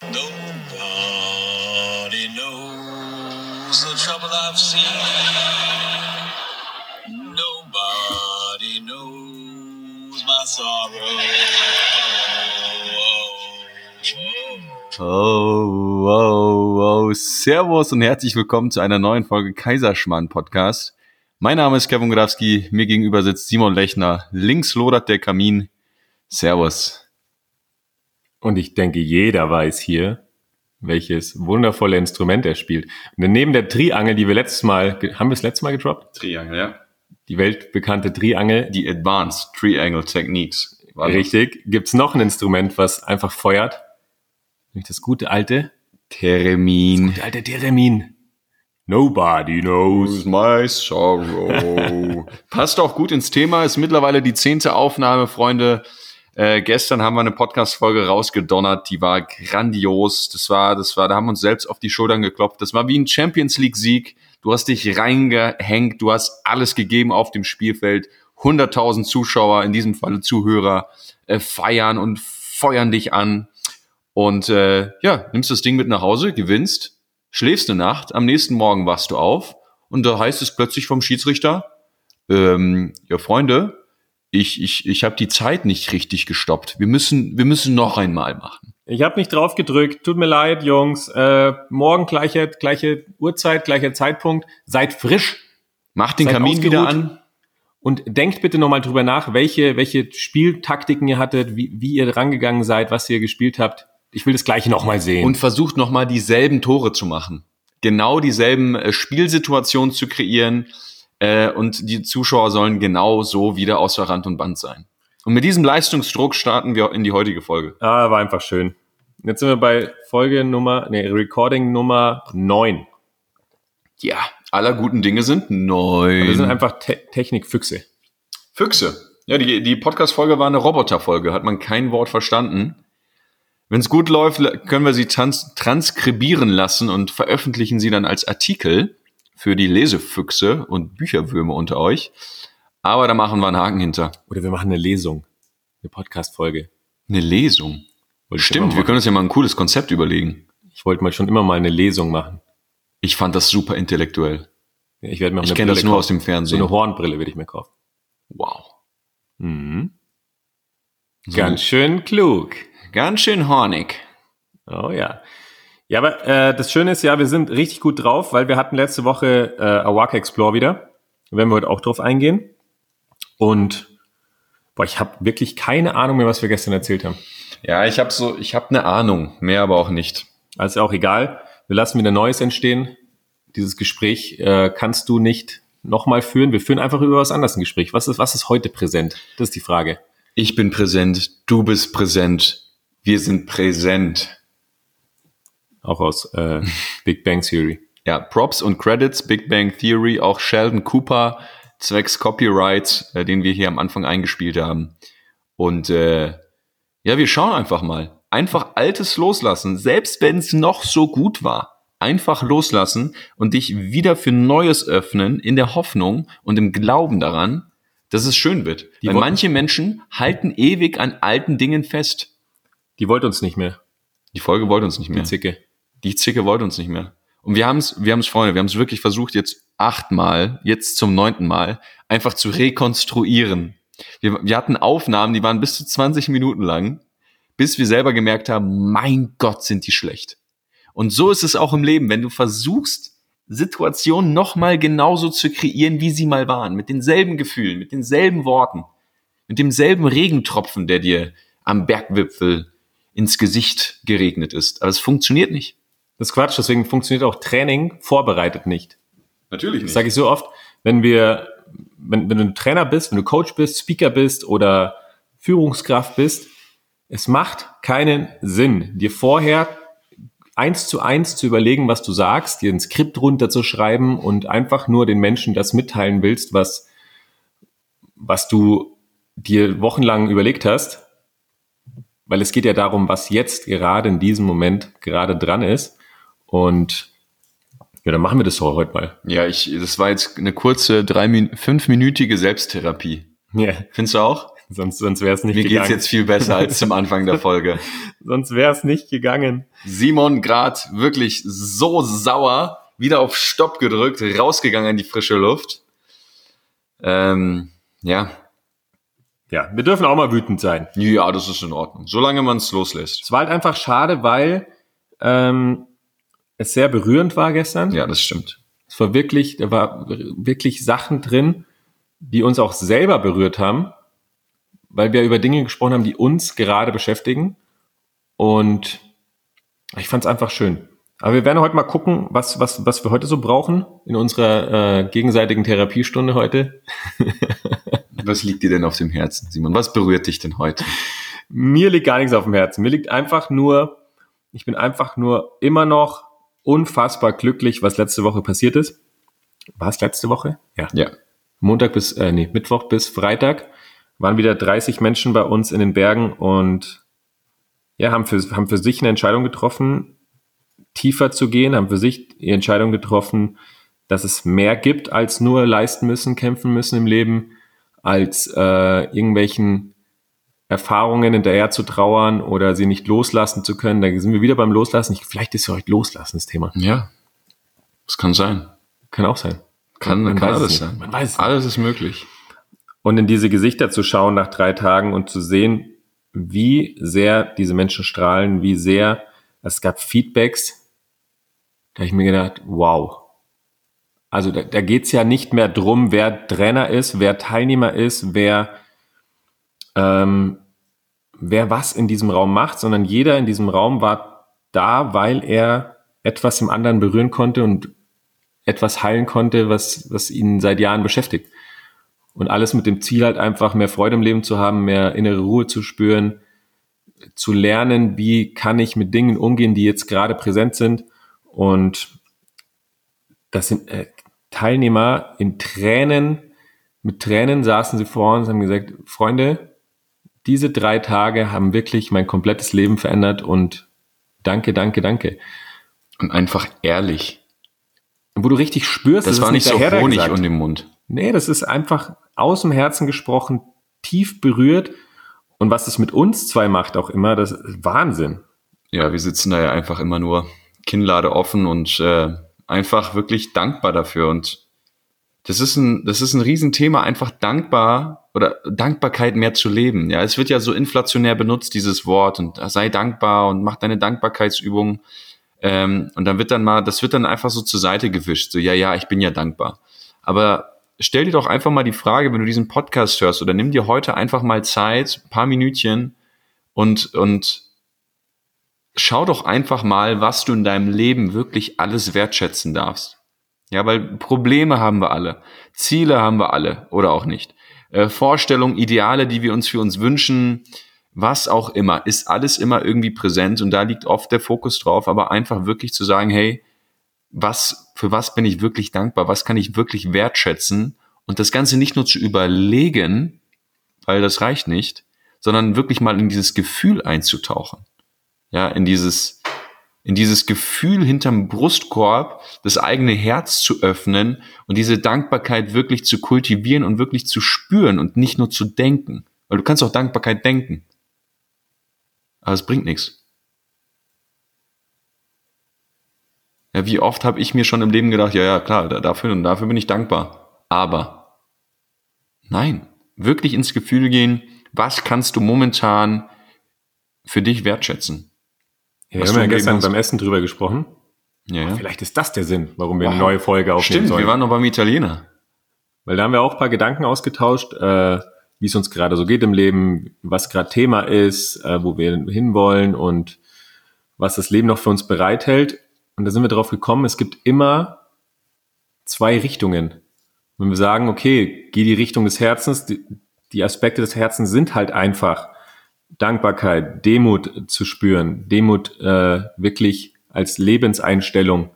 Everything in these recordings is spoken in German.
Nobody knows the trouble I've seen. Nobody knows my sorrow. Oh, oh, oh, Servus und herzlich willkommen zu einer neuen Folge Kaiserschmarrn Podcast. Mein Name ist Kevin Grafski, mir gegenüber sitzt Simon Lechner, links lodert der Kamin. Servus. Und ich denke, jeder weiß hier, welches wundervolle Instrument er spielt. Und neben der Triangel, die wir letztes Mal, haben wir es letztes Mal gedroppt? Triangle, ja. Die weltbekannte Triangel. Die Advanced Triangle Techniques. War das? Richtig. Gibt's noch ein Instrument, was einfach feuert? Nämlich das gute alte, Theremin. der alte Theremin. Nobody knows. my sorrow. Passt auch gut ins Thema, ist mittlerweile die zehnte Aufnahme, Freunde. Äh, gestern haben wir eine Podcast-Folge rausgedonnert, die war grandios. Das war, das war, da haben wir uns selbst auf die Schultern geklopft. Das war wie ein Champions League-Sieg. Du hast dich reingehängt, du hast alles gegeben auf dem Spielfeld. 100.000 Zuschauer, in diesem Falle Zuhörer, äh, feiern und feuern dich an. Und äh, ja, nimmst das Ding mit nach Hause, gewinnst, schläfst eine Nacht, am nächsten Morgen wachst du auf und da heißt es plötzlich vom Schiedsrichter, ähm, ja Freunde, ich, ich, ich habe die Zeit nicht richtig gestoppt. Wir müssen, wir müssen noch einmal machen. Ich habe nicht drauf gedrückt. Tut mir leid, Jungs. Äh, morgen gleiche, gleiche Uhrzeit, gleicher Zeitpunkt. Seid frisch. Mach den Seid Kamin wieder an. Und denkt bitte nochmal drüber nach, welche, welche Spieltaktiken ihr hattet, wie, wie ihr rangegangen seid, was ihr gespielt habt. Ich will das gleiche nochmal sehen. Und versucht nochmal dieselben Tore zu machen. Genau dieselben äh, Spielsituationen zu kreieren. Äh, und die Zuschauer sollen genau so wieder außer Rand und Band sein. Und mit diesem Leistungsdruck starten wir in die heutige Folge. ah, war einfach schön. Jetzt sind wir bei Folge Nummer, nee, Recording Nummer 9. Ja, aller guten Dinge sind neun. Wir sind einfach Te Technikfüchse. Füchse. Ja, die, die Podcast-Folge war eine Roboter-Folge, hat man kein Wort verstanden. Wenn es gut läuft, können wir sie trans transkribieren lassen und veröffentlichen sie dann als Artikel für die Lesefüchse und Bücherwürme unter euch. Aber da machen wir einen Haken hinter. Oder wir machen eine Lesung. Eine Podcast-Folge. Eine Lesung. Wollte Stimmt, wir können uns ja mal ein cooles Konzept überlegen. Ich wollte mal schon immer mal eine Lesung machen. Ich fand das super intellektuell. Ich werde mir Ich eine kenne das nur kaufen. aus dem So Fernsehen. eine Hornbrille würde ich mir kaufen. wow. Mhm. So. Ganz schön klug. Ganz schön hornig. Oh ja. Ja, aber äh, das Schöne ist ja, wir sind richtig gut drauf, weil wir hatten letzte Woche äh, Awaka Explore wieder. Da werden wir heute auch drauf eingehen. Und boah, ich habe wirklich keine Ahnung mehr, was wir gestern erzählt haben. Ja, ich habe so, ich habe eine Ahnung, mehr aber auch nicht. Also auch egal. Wir lassen wieder Neues entstehen. Dieses Gespräch äh, kannst du nicht nochmal führen. Wir führen einfach über was anderes ein Gespräch. Was ist, was ist heute präsent? Das ist die Frage. Ich bin präsent, du bist präsent, wir sind präsent. Auch aus äh, Big Bang Theory. Ja, Props und Credits, Big Bang Theory, auch Sheldon Cooper, zwecks Copyright, äh, den wir hier am Anfang eingespielt haben. Und äh, ja, wir schauen einfach mal. Einfach Altes loslassen, selbst wenn es noch so gut war. Einfach loslassen und dich wieder für Neues öffnen, in der Hoffnung und im Glauben daran, dass es schön wird. Die Weil manche Menschen halten ewig an alten Dingen fest. Die wollte uns nicht mehr, Die Folge wollte uns nicht mehr. die Zicke. Die Zicke wollte uns nicht mehr. Und wir haben es, wir haben es, Freunde, wir haben es wirklich versucht, jetzt achtmal, jetzt zum neunten Mal, einfach zu rekonstruieren. Wir, wir hatten Aufnahmen, die waren bis zu 20 Minuten lang, bis wir selber gemerkt haben, mein Gott, sind die schlecht. Und so ist es auch im Leben, wenn du versuchst, Situationen nochmal genauso zu kreieren, wie sie mal waren, mit denselben Gefühlen, mit denselben Worten, mit demselben Regentropfen, der dir am Bergwipfel ins Gesicht geregnet ist. Aber es funktioniert nicht. Das ist Quatsch, deswegen funktioniert auch Training vorbereitet nicht. Natürlich Das sage ich so oft, wenn wir, wenn, wenn du ein Trainer bist, wenn du Coach bist, Speaker bist oder Führungskraft bist, es macht keinen Sinn, dir vorher eins zu eins zu überlegen, was du sagst, dir ein Skript runterzuschreiben und einfach nur den Menschen das mitteilen willst, was, was du dir wochenlang überlegt hast. Weil es geht ja darum, was jetzt gerade in diesem Moment gerade dran ist. Und ja, dann machen wir das heute mal. Ja, ich, das war jetzt eine kurze, drei, Min- fünfminütige Selbsttherapie. Ja. Findest du auch? Sonst, sonst wäre es nicht Mir gegangen. geht's jetzt viel besser als zum Anfang der Folge. sonst wäre es nicht gegangen. Simon grad wirklich so sauer, wieder auf Stopp gedrückt, rausgegangen in die frische Luft. Ähm, ja, Ja, wir dürfen auch mal wütend sein. ja, das ist in Ordnung, solange man es loslässt. Es war halt einfach schade, weil ähm, es sehr berührend war gestern. Ja, das stimmt. Es war wirklich, da war wirklich Sachen drin, die uns auch selber berührt haben, weil wir über Dinge gesprochen haben, die uns gerade beschäftigen. Und ich fand es einfach schön. Aber wir werden heute mal gucken, was, was, was wir heute so brauchen in unserer äh, gegenseitigen Therapiestunde heute. Was liegt dir denn auf dem Herzen, Simon? Was berührt dich denn heute? Mir liegt gar nichts auf dem Herzen. Mir liegt einfach nur, ich bin einfach nur immer noch unfassbar glücklich, was letzte Woche passiert ist. War es letzte Woche? Ja. Ja, Montag bis, äh, nee, Mittwoch bis Freitag waren wieder 30 Menschen bei uns in den Bergen und ja, haben für, haben für sich eine Entscheidung getroffen, tiefer zu gehen, haben für sich die Entscheidung getroffen, dass es mehr gibt als nur leisten müssen, kämpfen müssen im Leben, als äh, irgendwelchen Erfahrungen hinterher zu trauern oder sie nicht loslassen zu können. Da sind wir wieder beim Loslassen. Ich, vielleicht ist ja heute Loslassen das Thema. ja, das kann sein. Kann auch sein. Kann, Man kann es alles sein. Man weiß es. Alles ist möglich. und in diese Gesichter zu schauen nach drei Tagen und zu sehen, wie sehr diese Menschen strahlen, wie sehr es gab Feedbacks, da habe ich mir gedacht, wow. Also da, da geht's ja nicht mehr drum, wer Trainer ist, wer Teilnehmer ist, wer, ähm, wer was in diesem Raum macht, sondern jeder in diesem Raum war da, weil er etwas im anderen berühren konnte und etwas heilen konnte, was, was ihn seit Jahren beschäftigt. Und alles mit dem Ziel halt einfach mehr Freude im Leben zu haben, mehr innere Ruhe zu spüren, zu lernen, wie kann ich mit Dingen umgehen, die jetzt gerade präsent sind. Und das sind äh, Teilnehmer in Tränen, mit Tränen saßen sie vor uns und haben gesagt, Freunde, diese drei Tage haben wirklich mein komplettes Leben verändert und danke, danke, danke. Und einfach ehrlich. Und wo du richtig spürst, Das es war nicht so Honig gesagt. um den Mund. Nee, das ist einfach aus dem Herzen gesprochen, tief berührt. Und was es mit uns zwei macht auch immer, das ist Wahnsinn. Ja, wir sitzen da ja einfach immer nur Kinnlade offen und äh, einfach wirklich dankbar dafür. Und das ist ein, das ist ein Riesenthema, einfach dankbar oder Dankbarkeit mehr zu leben. Ja, es wird ja so inflationär benutzt, dieses Wort, und sei dankbar und mach deine Dankbarkeitsübung. Ähm, und dann wird dann mal, das wird dann einfach so zur Seite gewischt. So, ja, ja, ich bin ja dankbar. Aber stell dir doch einfach mal die Frage, wenn du diesen Podcast hörst, oder nimm dir heute einfach mal Zeit, ein paar Minütchen und, und schau doch einfach mal, was du in deinem Leben wirklich alles wertschätzen darfst. Ja, weil Probleme haben wir alle, Ziele haben wir alle oder auch nicht. Äh, Vorstellungen, Ideale, die wir uns für uns wünschen, was auch immer, ist alles immer irgendwie präsent und da liegt oft der Fokus drauf, aber einfach wirklich zu sagen, hey, was, für was bin ich wirklich dankbar, was kann ich wirklich wertschätzen und das Ganze nicht nur zu überlegen, weil das reicht nicht, sondern wirklich mal in dieses Gefühl einzutauchen. Ja, in dieses, in dieses Gefühl hinterm Brustkorb, das eigene Herz zu öffnen und diese Dankbarkeit wirklich zu kultivieren und wirklich zu spüren und nicht nur zu denken. Weil du kannst auch Dankbarkeit denken. Aber es bringt nichts. Ja, wie oft habe ich mir schon im Leben gedacht, ja, ja, klar, da- dafür und dafür bin ich dankbar. Aber nein, wirklich ins Gefühl gehen, was kannst du momentan für dich wertschätzen? Ja, wir haben ja gestern hast. beim Essen drüber gesprochen. Ja, ja. Vielleicht ist das der Sinn, warum wir eine Wow. neue Folge aufnehmen Stimmt, sollen. wir waren noch beim Italiener. Weil da haben wir auch ein paar Gedanken ausgetauscht, äh, wie es uns gerade so geht im Leben, was gerade Thema ist, äh, wo wir hinwollen und was das Leben noch für uns bereithält. Und da sind wir drauf gekommen, es gibt immer zwei Richtungen. Wenn wir sagen, okay, geh die Richtung des Herzens, die, die Aspekte des Herzens sind halt einfach Dankbarkeit, Demut zu spüren, Demut äh, wirklich als Lebenseinstellung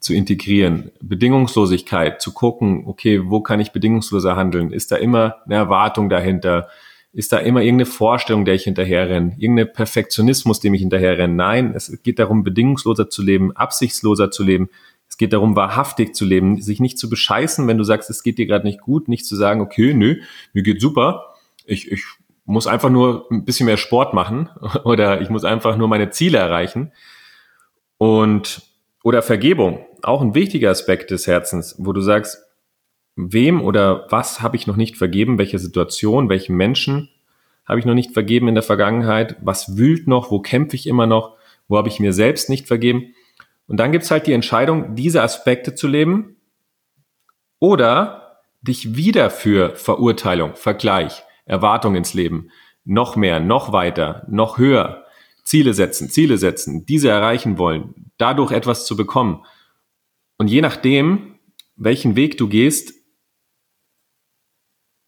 zu integrieren, Bedingungslosigkeit, zu gucken, okay, wo kann ich bedingungsloser handeln? Ist da immer eine Erwartung dahinter? Ist da immer irgendeine Vorstellung, der ich hinterherrenne? Irgendein Perfektionismus, dem ich hinterherrenne? Nein, es geht darum, bedingungsloser zu leben, absichtsloser zu leben. Es geht darum, wahrhaftig zu leben, sich nicht zu bescheißen, wenn du sagst, es geht dir gerade nicht gut, nicht zu sagen, okay, nö, mir geht super. Ich, ich muss einfach nur ein bisschen mehr Sport machen oder ich muss einfach nur meine Ziele erreichen. Und, oder Vergebung, auch ein wichtiger Aspekt des Herzens, wo du sagst, wem oder was habe ich noch nicht vergeben, welche Situation, welchen Menschen habe ich noch nicht vergeben in der Vergangenheit, was wühlt noch, wo kämpfe ich immer noch, wo habe ich mir selbst nicht vergeben. Und dann gibt's halt die Entscheidung, diese Aspekte zu leben oder dich wieder für Verurteilung, Vergleich, Erwartung ins Leben, noch mehr, noch weiter, noch höher, Ziele setzen, Ziele setzen, diese erreichen wollen, dadurch etwas zu bekommen. Und je nachdem, welchen Weg du gehst,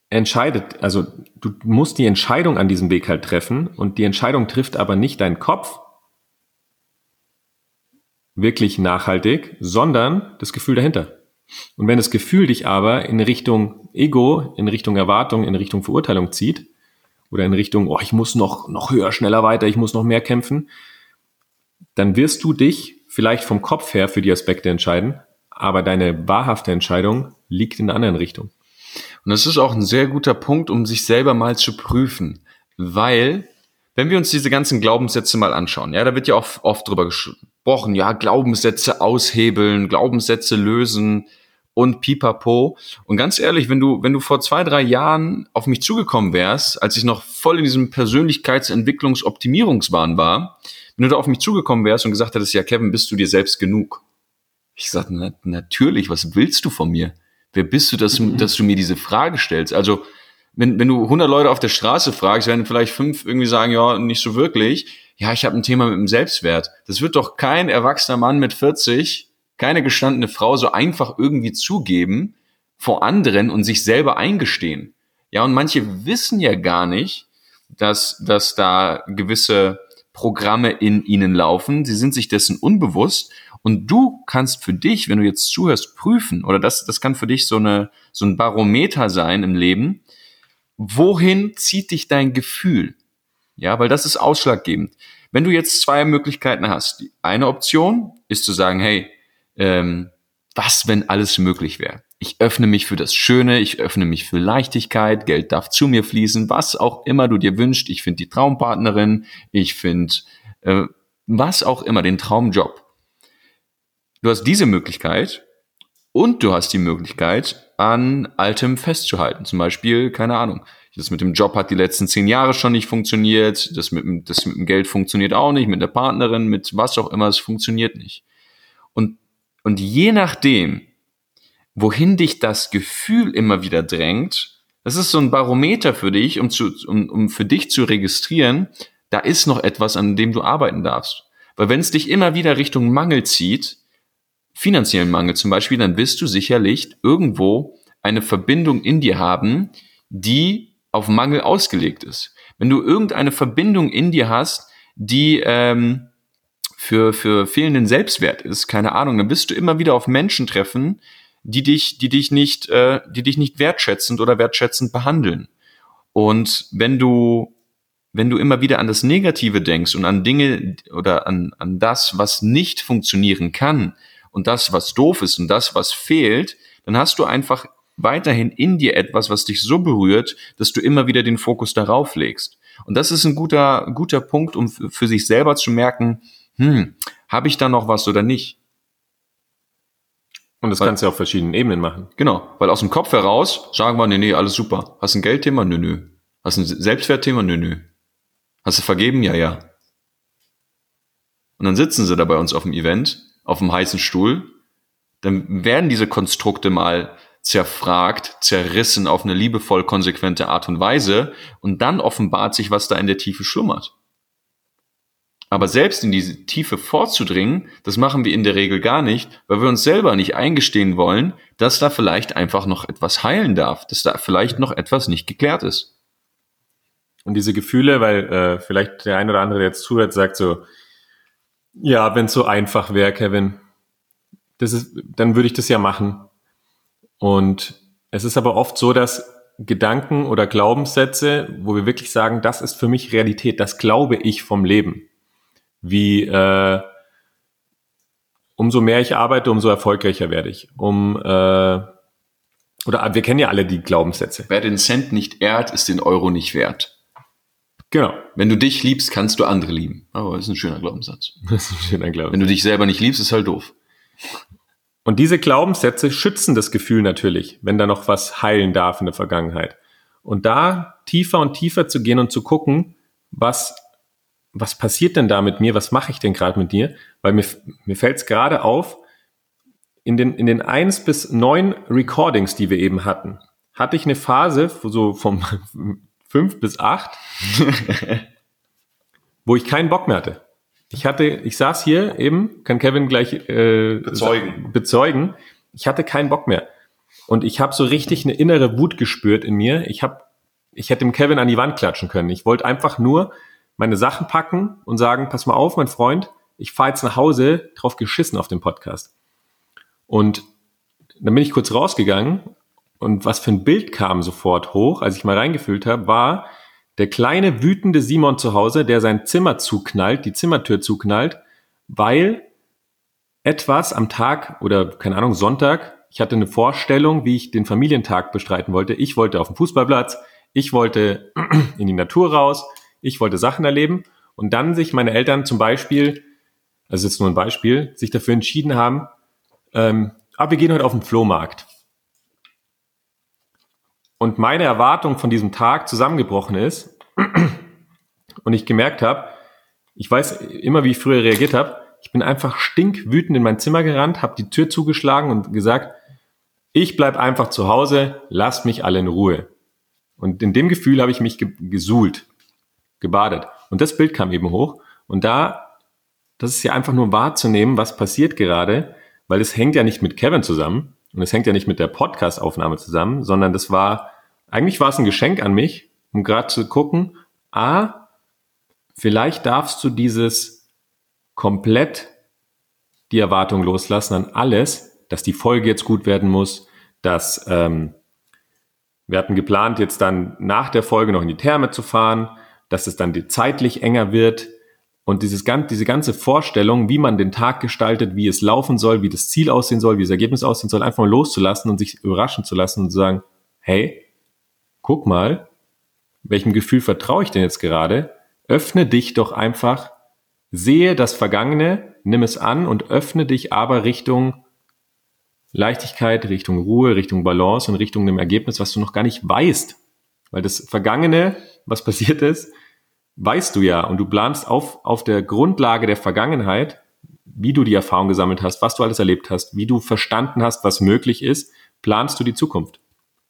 entscheidet, also du musst die Entscheidung an diesem Weg halt treffen und die Entscheidung trifft aber nicht dein Kopf wirklich nachhaltig, sondern das Gefühl dahinter. Und wenn das Gefühl dich aber in Richtung Ego, in Richtung Erwartung, in Richtung Verurteilung zieht oder in Richtung, oh, ich muss noch, noch höher, schneller weiter, ich muss noch mehr kämpfen, dann wirst du dich vielleicht vom Kopf her für die Aspekte entscheiden, aber deine wahrhafte Entscheidung liegt in der anderen Richtung. Und das ist auch ein sehr guter Punkt, um sich selber mal zu prüfen, weil wenn wir uns diese ganzen Glaubenssätze mal anschauen, ja, da wird ja oft, oft drüber gesprochen, ja, Glaubenssätze aushebeln, Glaubenssätze lösen und pipapo. Und ganz ehrlich, wenn du, wenn du vor zwei, drei Jahren auf mich zugekommen wärst, als ich noch voll in diesem Persönlichkeitsentwicklungsoptimierungswahn war, wenn du da auf mich zugekommen wärst und gesagt hättest, ja, Kevin, bist du dir selbst genug? Ich sagte, na, natürlich, was willst du von mir? Wer bist du, dass, mhm. dass du mir diese Frage stellst? Also, wenn, wenn du 100 Leute auf der Straße fragst, werden vielleicht fünf irgendwie sagen, ja, nicht so wirklich. Ja, ich habe ein Thema mit dem Selbstwert. Das wird doch kein erwachsener Mann mit 40, keine gestandene Frau so einfach irgendwie zugeben vor anderen und sich selber eingestehen. Ja, und manche wissen ja gar nicht, dass, dass da gewisse Programme in ihnen laufen. Sie sind sich dessen unbewusst und du kannst für dich, wenn du jetzt zuhörst, prüfen, oder das, das kann für dich so, eine, so ein Barometer sein im Leben, wohin zieht dich dein Gefühl? Ja, weil das ist ausschlaggebend. Wenn du jetzt zwei Möglichkeiten hast, die eine Option ist zu sagen, hey, ähm, was, wenn alles möglich wäre? Ich öffne mich für das Schöne, ich öffne mich für Leichtigkeit, Geld darf zu mir fließen, was auch immer du dir wünschst. Ich finde die Traumpartnerin, ich finde äh, was auch immer, den Traumjob. Du hast diese Möglichkeit und du hast die Möglichkeit, an Altem festzuhalten. Zum Beispiel, keine Ahnung, das mit dem Job hat die letzten zehn Jahre schon nicht funktioniert, das mit, das mit dem Geld funktioniert auch nicht, mit der Partnerin, mit was auch immer, es funktioniert nicht. Und, und je nachdem, wohin dich das Gefühl immer wieder drängt, das ist so ein Barometer für dich, um, zu, um, um für dich zu registrieren, da ist noch etwas, an dem du arbeiten darfst. Weil wenn es dich immer wieder Richtung Mangel zieht, finanziellen Mangel zum Beispiel, dann wirst du sicherlich irgendwo eine Verbindung in dir haben, die auf Mangel ausgelegt ist. Wenn du irgendeine Verbindung in dir hast, die ähm, für, für fehlenden Selbstwert ist, keine Ahnung, dann wirst du immer wieder auf Menschen treffen, die dich, die dich nicht, äh, die dich nicht wertschätzend oder wertschätzend behandeln. Und wenn du, wenn du immer wieder an das Negative denkst und an Dinge oder an, an das, was nicht funktionieren kann, und das, was doof ist und das, was fehlt, dann hast du einfach weiterhin in dir etwas, was dich so berührt, dass du immer wieder den Fokus darauf legst. Und das ist ein guter, guter Punkt, um für sich selber zu merken, hm, habe ich da noch was oder nicht? Und das weil, kannst du auf verschiedenen Ebenen machen. Genau, weil aus dem Kopf heraus sagen wir, nee, nee, alles super. Hast ein Geldthema? Nö, nö. Hast ein Selbstwertthema? Nö, nö. Hast du vergeben? Ja, ja. Und dann sitzen sie da bei uns auf dem Event auf dem heißen Stuhl, dann werden diese Konstrukte mal zerfragt, zerrissen auf eine liebevoll konsequente Art und Weise und dann offenbart sich, was da in der Tiefe schlummert. Aber selbst in diese Tiefe vorzudringen, das machen wir in der Regel gar nicht, weil wir uns selber nicht eingestehen wollen, dass da vielleicht einfach noch etwas heilen darf, dass da vielleicht noch etwas nicht geklärt ist. Und diese Gefühle, weil äh, vielleicht der ein oder andere, der jetzt zuhört, sagt so, ja, wenn es so einfach wäre, Kevin, das ist, dann würde ich das ja machen. Und es ist aber oft so, dass Gedanken oder Glaubenssätze, wo wir wirklich sagen, das ist für mich Realität, das glaube ich vom Leben. Wie äh, umso mehr ich arbeite, umso erfolgreicher werde ich. Um äh, oder wir kennen ja alle die Glaubenssätze. Wer den Cent nicht ehrt, ist den Euro nicht wert. Genau. Wenn du dich liebst, kannst du andere lieben. Aber das ist ein schöner Glaubenssatz. Das ist ein schöner Glaube. Wenn du dich selber nicht liebst, ist halt doof. Und diese Glaubenssätze schützen das Gefühl natürlich, wenn da noch was heilen darf in der Vergangenheit. Und da tiefer und tiefer zu gehen und zu gucken, was, was passiert denn da mit mir, was mache ich denn gerade mit dir? Weil mir, mir fällt es gerade auf, in den, in den eins bis neun Recordings, die wir eben hatten, hatte ich eine Phase, so vom fünf bis acht, wo ich keinen Bock mehr hatte. Ich hatte, ich saß hier eben, kann Kevin gleich äh, Bezeugen. bezeugen. Ich hatte keinen Bock mehr und ich habe so richtig eine innere Wut gespürt in mir. Ich habe, ich hätte dem Kevin an die Wand klatschen können. Ich wollte einfach nur meine Sachen packen und sagen: Pass mal auf, mein Freund, ich fahre jetzt nach Hause, drauf geschissen auf dem Podcast. Und dann bin ich kurz rausgegangen und was für ein Bild kam sofort hoch, als ich mal reingefühlt habe, war der kleine wütende Simon zu Hause, der sein Zimmer zuknallt, die Zimmertür zuknallt, weil etwas am Tag oder keine Ahnung, Sonntag, ich hatte eine Vorstellung, wie ich den Familientag bestreiten wollte. Ich wollte auf den Fußballplatz, ich wollte in die Natur raus, ich wollte Sachen erleben und dann sich meine Eltern zum Beispiel, also jetzt nur ein Beispiel, sich dafür entschieden haben, ähm, ah, wir gehen heute auf den Flohmarkt. Und meine Erwartung von diesem Tag zusammengebrochen ist und ich gemerkt habe, ich weiß immer, wie ich früher reagiert habe, ich bin einfach stinkwütend in mein Zimmer gerannt, habe die Tür zugeschlagen und gesagt, ich bleib einfach zu Hause, lasst mich alle in Ruhe. Und in dem Gefühl habe ich mich ge gesuhlt, gebadet. Und das Bild kam eben hoch. Und da, das ist ja einfach nur wahrzunehmen, was passiert gerade, weil es hängt ja nicht mit Kevin zusammen und es hängt ja nicht mit der Podcast-Aufnahme zusammen, sondern das war, eigentlich war es ein Geschenk an mich, um gerade zu gucken, ah, vielleicht darfst du dieses komplett die Erwartung loslassen an alles, dass die Folge jetzt gut werden muss, dass ähm, wir hatten geplant, jetzt dann nach der Folge noch in die Therme zu fahren, dass es dann zeitlich enger wird, und dieses, diese ganze Vorstellung, wie man den Tag gestaltet, wie es laufen soll, wie das Ziel aussehen soll, wie das Ergebnis aussehen soll, einfach mal loszulassen und sich überraschen zu lassen und zu sagen, hey, guck mal, welchem Gefühl vertraue ich denn jetzt gerade? Öffne dich doch einfach, sehe das Vergangene, nimm es an und öffne dich aber Richtung Leichtigkeit, Richtung Ruhe, Richtung Balance und Richtung dem Ergebnis, was du noch gar nicht weißt. Weil das Vergangene, was passiert ist, weißt du ja und du planst auf, auf der Grundlage der Vergangenheit, wie du die Erfahrung gesammelt hast, was du alles erlebt hast, wie du verstanden hast, was möglich ist, planst du die Zukunft.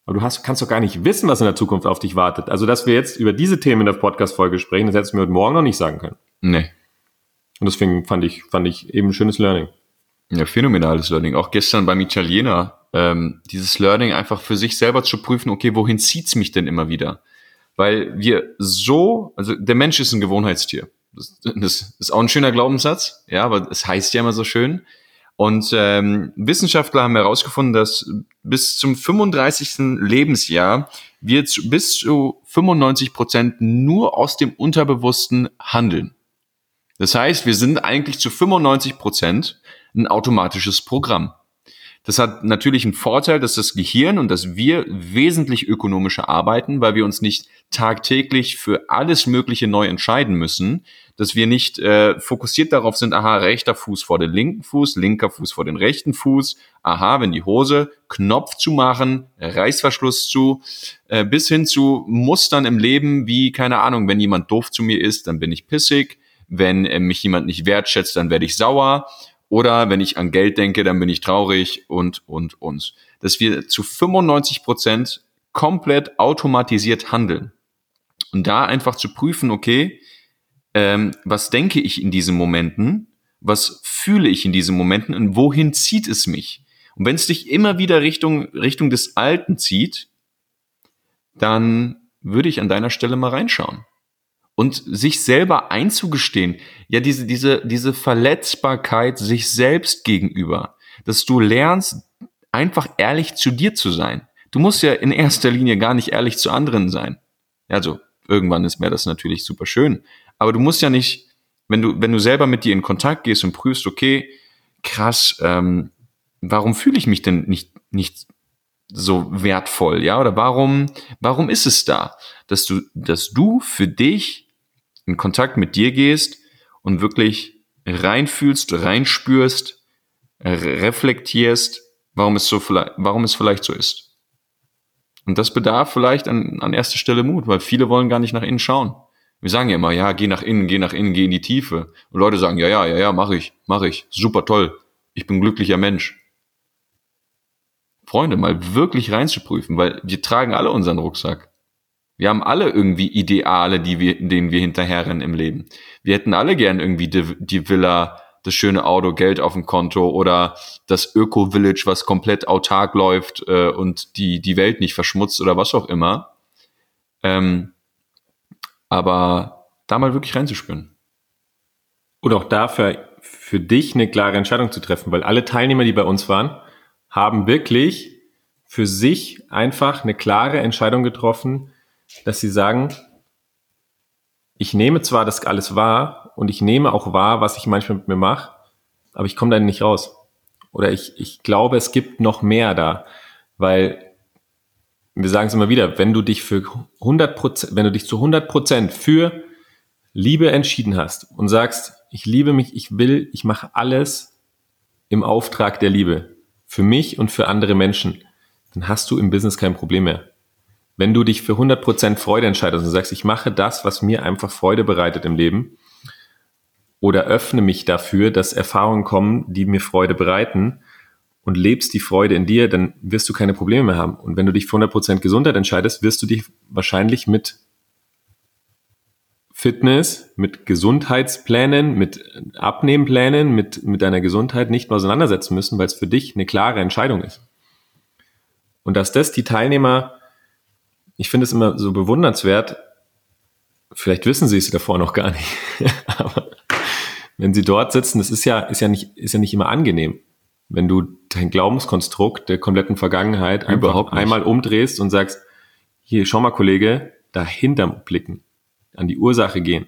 Aber du hast, kannst doch gar nicht wissen, was in der Zukunft auf dich wartet. Also, dass wir jetzt über diese Themen in der Podcast-Folge sprechen, das hättest du mir heute Morgen noch nicht sagen können. Nee. Und deswegen fand ich, fand ich eben ein schönes Learning. Ja, phänomenales Learning. Auch gestern beim Italiener, ähm, dieses Learning einfach für sich selber zu prüfen, okay, wohin zieht's mich denn immer wieder? Weil wir so, also der Mensch ist ein Gewohnheitstier. Das, das ist auch ein schöner Glaubenssatz, ja, aber es heißt ja immer so schön. Und ähm, Wissenschaftler haben herausgefunden, dass bis zum 35. Lebensjahr wir zu, bis zu 95 Prozent nur aus dem Unterbewussten handeln. Das heißt, wir sind eigentlich zu 95 Prozent ein automatisches Programm. Das hat natürlich einen Vorteil, dass das Gehirn und dass wir wesentlich ökonomischer arbeiten, weil wir uns nicht tagtäglich für alles Mögliche neu entscheiden müssen, dass wir nicht äh, fokussiert darauf sind, aha, rechter Fuß vor den linken Fuß, linker Fuß vor den rechten Fuß, aha, wenn die Hose, Knopf zu machen, Reißverschluss zu, äh, bis hin zu Mustern im Leben, wie, keine Ahnung, wenn jemand doof zu mir ist, dann bin ich pissig, wenn äh, mich jemand nicht wertschätzt, dann werde ich sauer oder wenn ich an Geld denke, dann bin ich traurig und, und, und. Dass wir zu 95 Prozent komplett automatisiert handeln. Und da einfach zu prüfen, okay, ähm, was denke ich in diesen Momenten? Was fühle ich in diesen Momenten? Und wohin zieht es mich? Und wenn es dich immer wieder Richtung, Richtung des Alten zieht, dann würde ich an deiner Stelle mal reinschauen und sich selber einzugestehen, ja, diese, diese, diese Verletzbarkeit sich selbst gegenüber, dass du lernst, einfach ehrlich zu dir zu sein. Du musst ja in erster Linie gar nicht ehrlich zu anderen sein. Also, irgendwann ist mir das natürlich super schön. Aber du musst ja nicht, wenn du, wenn du selber mit dir in Kontakt gehst und prüfst, okay, krass, ähm, warum fühle ich mich denn nicht, nicht so wertvoll, ja? Oder warum, warum ist es da, dass du, dass du für dich in Kontakt mit dir gehst und wirklich reinfühlst, reinspürst, reflektierst, warum es so warum es vielleicht so ist. Und das bedarf vielleicht an, an erster Stelle Mut, weil viele wollen gar nicht nach innen schauen. Wir sagen ja immer, ja, geh nach innen, geh nach innen, geh in die Tiefe. Und Leute sagen, ja, ja, ja, ja, mach ich, mach ich, super toll. Ich bin glücklicher Mensch. Freunde, mal wirklich reinzuprüfen, weil wir tragen alle unseren Rucksack. Wir haben alle irgendwie Ideale, die wir, denen wir hinterherrennen im Leben. Wir hätten alle gern irgendwie die, die Villa, das schöne Auto, Geld auf dem Konto oder das Öko-Village, was komplett autark läuft äh, und die, die Welt nicht verschmutzt oder was auch immer. Ähm, aber da mal wirklich reinzuspüren. Und auch dafür für dich eine klare Entscheidung zu treffen, weil alle Teilnehmer, die bei uns waren, haben wirklich für sich einfach eine klare Entscheidung getroffen, dass sie sagen, ich nehme zwar das alles wahr und ich nehme auch wahr, was ich manchmal mit mir mache, aber ich komme da nicht raus. Oder ich, ich glaube, es gibt noch mehr da, weil wir sagen es immer wieder, wenn du dich für 100 Prozent, wenn du dich zu 100 Prozent für Liebe entschieden hast und sagst, ich liebe mich, ich will, ich mache alles im Auftrag der Liebe für mich und für andere Menschen, dann hast du im Business kein Problem mehr. Wenn du dich für 100% Freude entscheidest und sagst, ich mache das, was mir einfach Freude bereitet im Leben oder öffne mich dafür, dass Erfahrungen kommen, die mir Freude bereiten und lebst die Freude in dir, dann wirst du keine Probleme mehr haben. Und wenn du dich für 100% Gesundheit entscheidest, wirst du dich wahrscheinlich mit Fitness, mit Gesundheitsplänen, mit Abnehmplänen, mit, mit deiner Gesundheit nicht mehr auseinandersetzen müssen, weil es für dich eine klare Entscheidung ist. Und dass das die Teilnehmer ich finde es immer so bewundernswert, vielleicht wissen sie es davor noch gar nicht, aber wenn sie dort sitzen, das ist ja, ist ja nicht, ist ja nicht immer angenehm. Wenn du dein Glaubenskonstrukt der kompletten Vergangenheit Überhaupt einmal umdrehst und sagst, hier, schau mal, Kollege, dahinter blicken, an die Ursache gehen.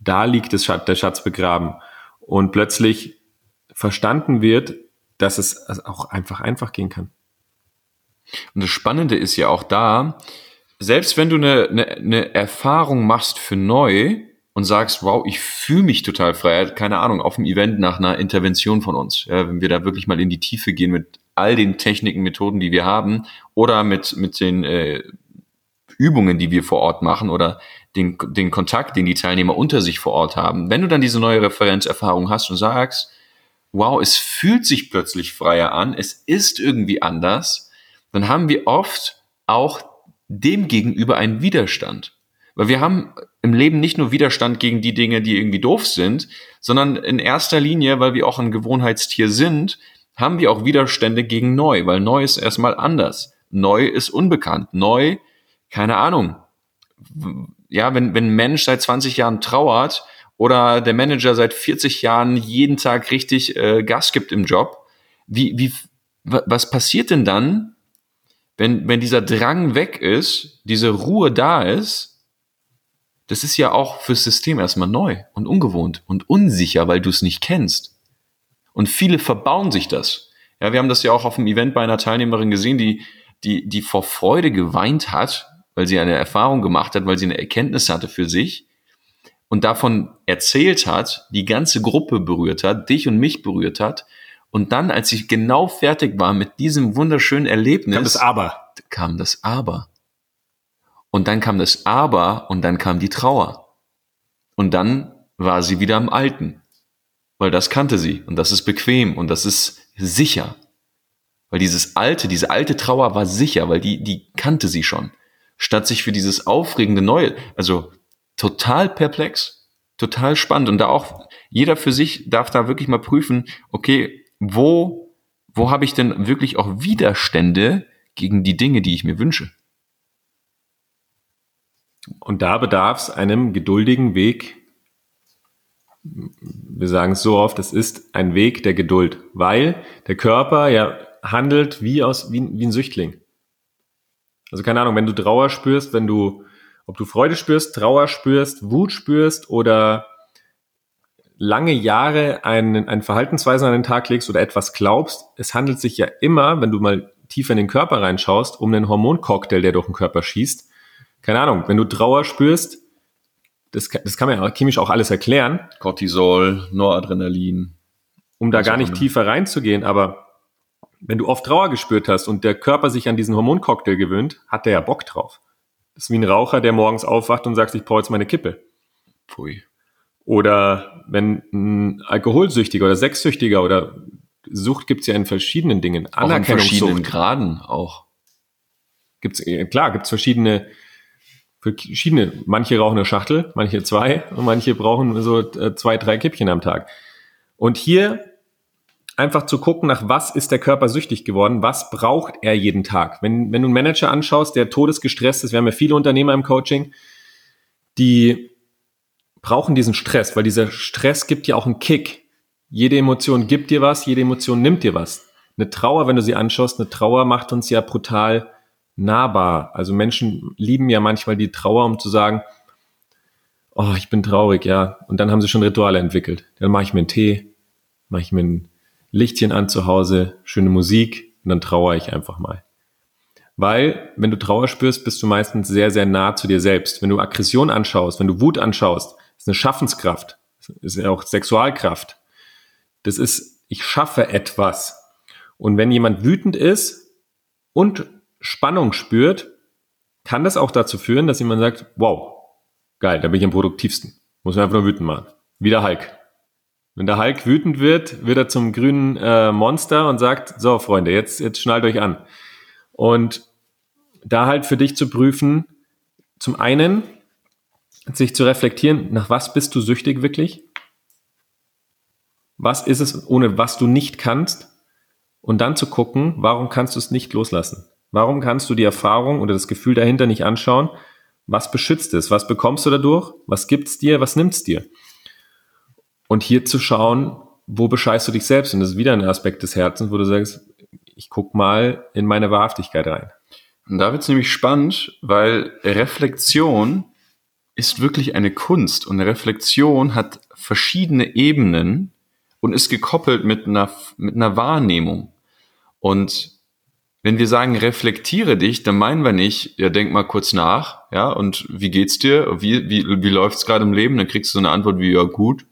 Da liegt das Schatz, der Schatz begraben. Und plötzlich verstanden wird, dass es auch einfach einfach gehen kann. Und das Spannende ist ja auch da, selbst wenn du eine, eine, eine Erfahrung machst für neu und sagst, wow, ich fühle mich total frei, keine Ahnung, auf dem Event nach einer Intervention von uns, ja, wenn wir da wirklich mal in die Tiefe gehen mit all den Techniken, Methoden, die wir haben, oder mit, mit den äh, Übungen, die wir vor Ort machen, oder den, den Kontakt, den die Teilnehmer unter sich vor Ort haben. Wenn du dann diese neue Referenzerfahrung hast und sagst, wow, es fühlt sich plötzlich freier an, es ist irgendwie anders, dann haben wir oft auch dem gegenüber einen Widerstand. Weil wir haben im Leben nicht nur Widerstand gegen die Dinge, die irgendwie doof sind, sondern in erster Linie, weil wir auch ein Gewohnheitstier sind, haben wir auch Widerstände gegen neu, weil neu ist erstmal anders. Neu ist unbekannt. Neu, keine Ahnung. Ja, wenn, wenn ein Mensch seit 20 Jahren trauert oder der Manager seit 40 Jahren jeden Tag richtig äh, Gas gibt im Job, wie, wie, was passiert denn dann, wenn, wenn dieser Drang weg ist, diese Ruhe da ist, das ist ja auch fürs System erstmal neu und ungewohnt und unsicher, weil du es nicht kennst. Und viele verbauen sich das. Ja, wir haben das ja auch auf dem Event bei einer Teilnehmerin gesehen, die, die, die vor Freude geweint hat, weil sie eine Erfahrung gemacht hat, weil sie eine Erkenntnis hatte für sich und davon erzählt hat, die ganze Gruppe berührt hat, dich und mich berührt hat und dann, als ich genau fertig war mit diesem wunderschönen Erlebnis, kam das Aber. Kam das Aber. Und dann kam das Aber und dann kam die Trauer. Und dann war sie wieder am Alten. Weil das kannte sie und das ist bequem und das ist sicher. Weil dieses alte, diese alte Trauer war sicher, weil die, die kannte sie schon. Statt sich für dieses aufregende Neue, also total perplex, total spannend und da auch jeder für sich darf da wirklich mal prüfen, okay, wo, wo habe ich denn wirklich auch Widerstände gegen die Dinge, die ich mir wünsche? Und da bedarf es einem geduldigen Weg. Wir sagen es so oft, es ist ein Weg der Geduld, weil der Körper ja handelt wie aus, wie, wie ein Süchtling. Also keine Ahnung, wenn du Trauer spürst, wenn du, ob du Freude spürst, Trauer spürst, Wut spürst oder lange Jahre ein, ein Verhaltensweise an den Tag legst oder etwas glaubst, es handelt sich ja immer, wenn du mal tiefer in den Körper reinschaust, um einen Hormoncocktail, der durch den Körper schießt. Keine Ahnung, wenn du Trauer spürst, das, kann- das kann man ja chemisch auch alles erklären, Cortisol, Noradrenalin. um da gar nicht immer. tiefer reinzugehen, aber wenn du oft Trauer gespürt hast und der Körper sich an diesen Hormoncocktail gewöhnt, hat der ja Bock drauf. Das ist wie ein Raucher, der morgens aufwacht und sagt, ich brauche jetzt meine Kippe. Pfui. Oder wenn ein Alkoholsüchtiger oder Sexsüchtiger oder Sucht gibt's ja in verschiedenen Dingen. Auch in verschiedenen Graden auch. gibt's äh, klar, gibt's verschiedene verschiedene. Manche rauchen eine Schachtel, manche zwei und manche brauchen so äh, zwei, drei Kippchen am Tag. Und hier einfach zu gucken, nach was ist der Körper süchtig geworden, was braucht er jeden Tag. Wenn, wenn du einen Manager anschaust, der todesgestresst ist, wir haben ja viele Unternehmer im Coaching, die brauchen diesen Stress, weil dieser Stress gibt ja auch einen Kick. Jede Emotion gibt dir was, jede Emotion nimmt dir was. Eine Trauer, wenn du sie anschaust, eine Trauer macht uns ja brutal nahbar. Also Menschen lieben ja manchmal die Trauer, um zu sagen, oh, ich bin traurig, ja. Und dann haben sie schon Rituale entwickelt. Dann mache ich mir einen Tee, mache ich mir ein Lichtchen an zu Hause, schöne Musik und dann trauere ich einfach mal. Weil, wenn du Trauer spürst, bist du meistens sehr, sehr nah zu dir selbst. Wenn du Aggression anschaust, wenn du Wut anschaust, ist eine Schaffenskraft, ist ja auch Sexualkraft. Das ist, ich schaffe etwas. Und wenn jemand wütend ist und Spannung spürt, kann das auch dazu führen, dass jemand sagt, wow, geil, da bin ich am produktivsten. Muss man einfach nur wütend machen. Wie der Hulk. Wenn der Hulk wütend wird, wird er zum grünen äh, Monster und sagt, so Freunde, jetzt, jetzt schnallt euch an. Und da halt für dich zu prüfen, zum einen sich zu reflektieren, nach was bist du süchtig wirklich? Was ist es, ohne was du nicht kannst? Und dann zu gucken, warum kannst du es nicht loslassen? Warum kannst du die Erfahrung oder das Gefühl dahinter nicht anschauen? Was beschützt es? Was bekommst du dadurch? Was gibt's dir? Was nimmt's dir? Und hier zu schauen, wo bescheißt du dich selbst? Und das ist wieder ein Aspekt des Herzens, wo du sagst, ich guck mal in meine Wahrhaftigkeit rein. Und da wird's nämlich spannend, weil Reflexion ist wirklich eine Kunst und Reflexion hat verschiedene Ebenen und ist gekoppelt mit einer, mit einer Wahrnehmung. Und wenn wir sagen, reflektiere dich, dann meinen wir nicht, ja, denk mal kurz nach, ja, und wie geht's dir? Wie, wie, wie läuft's gerade im Leben? Dann kriegst du so eine Antwort wie, ja, gut.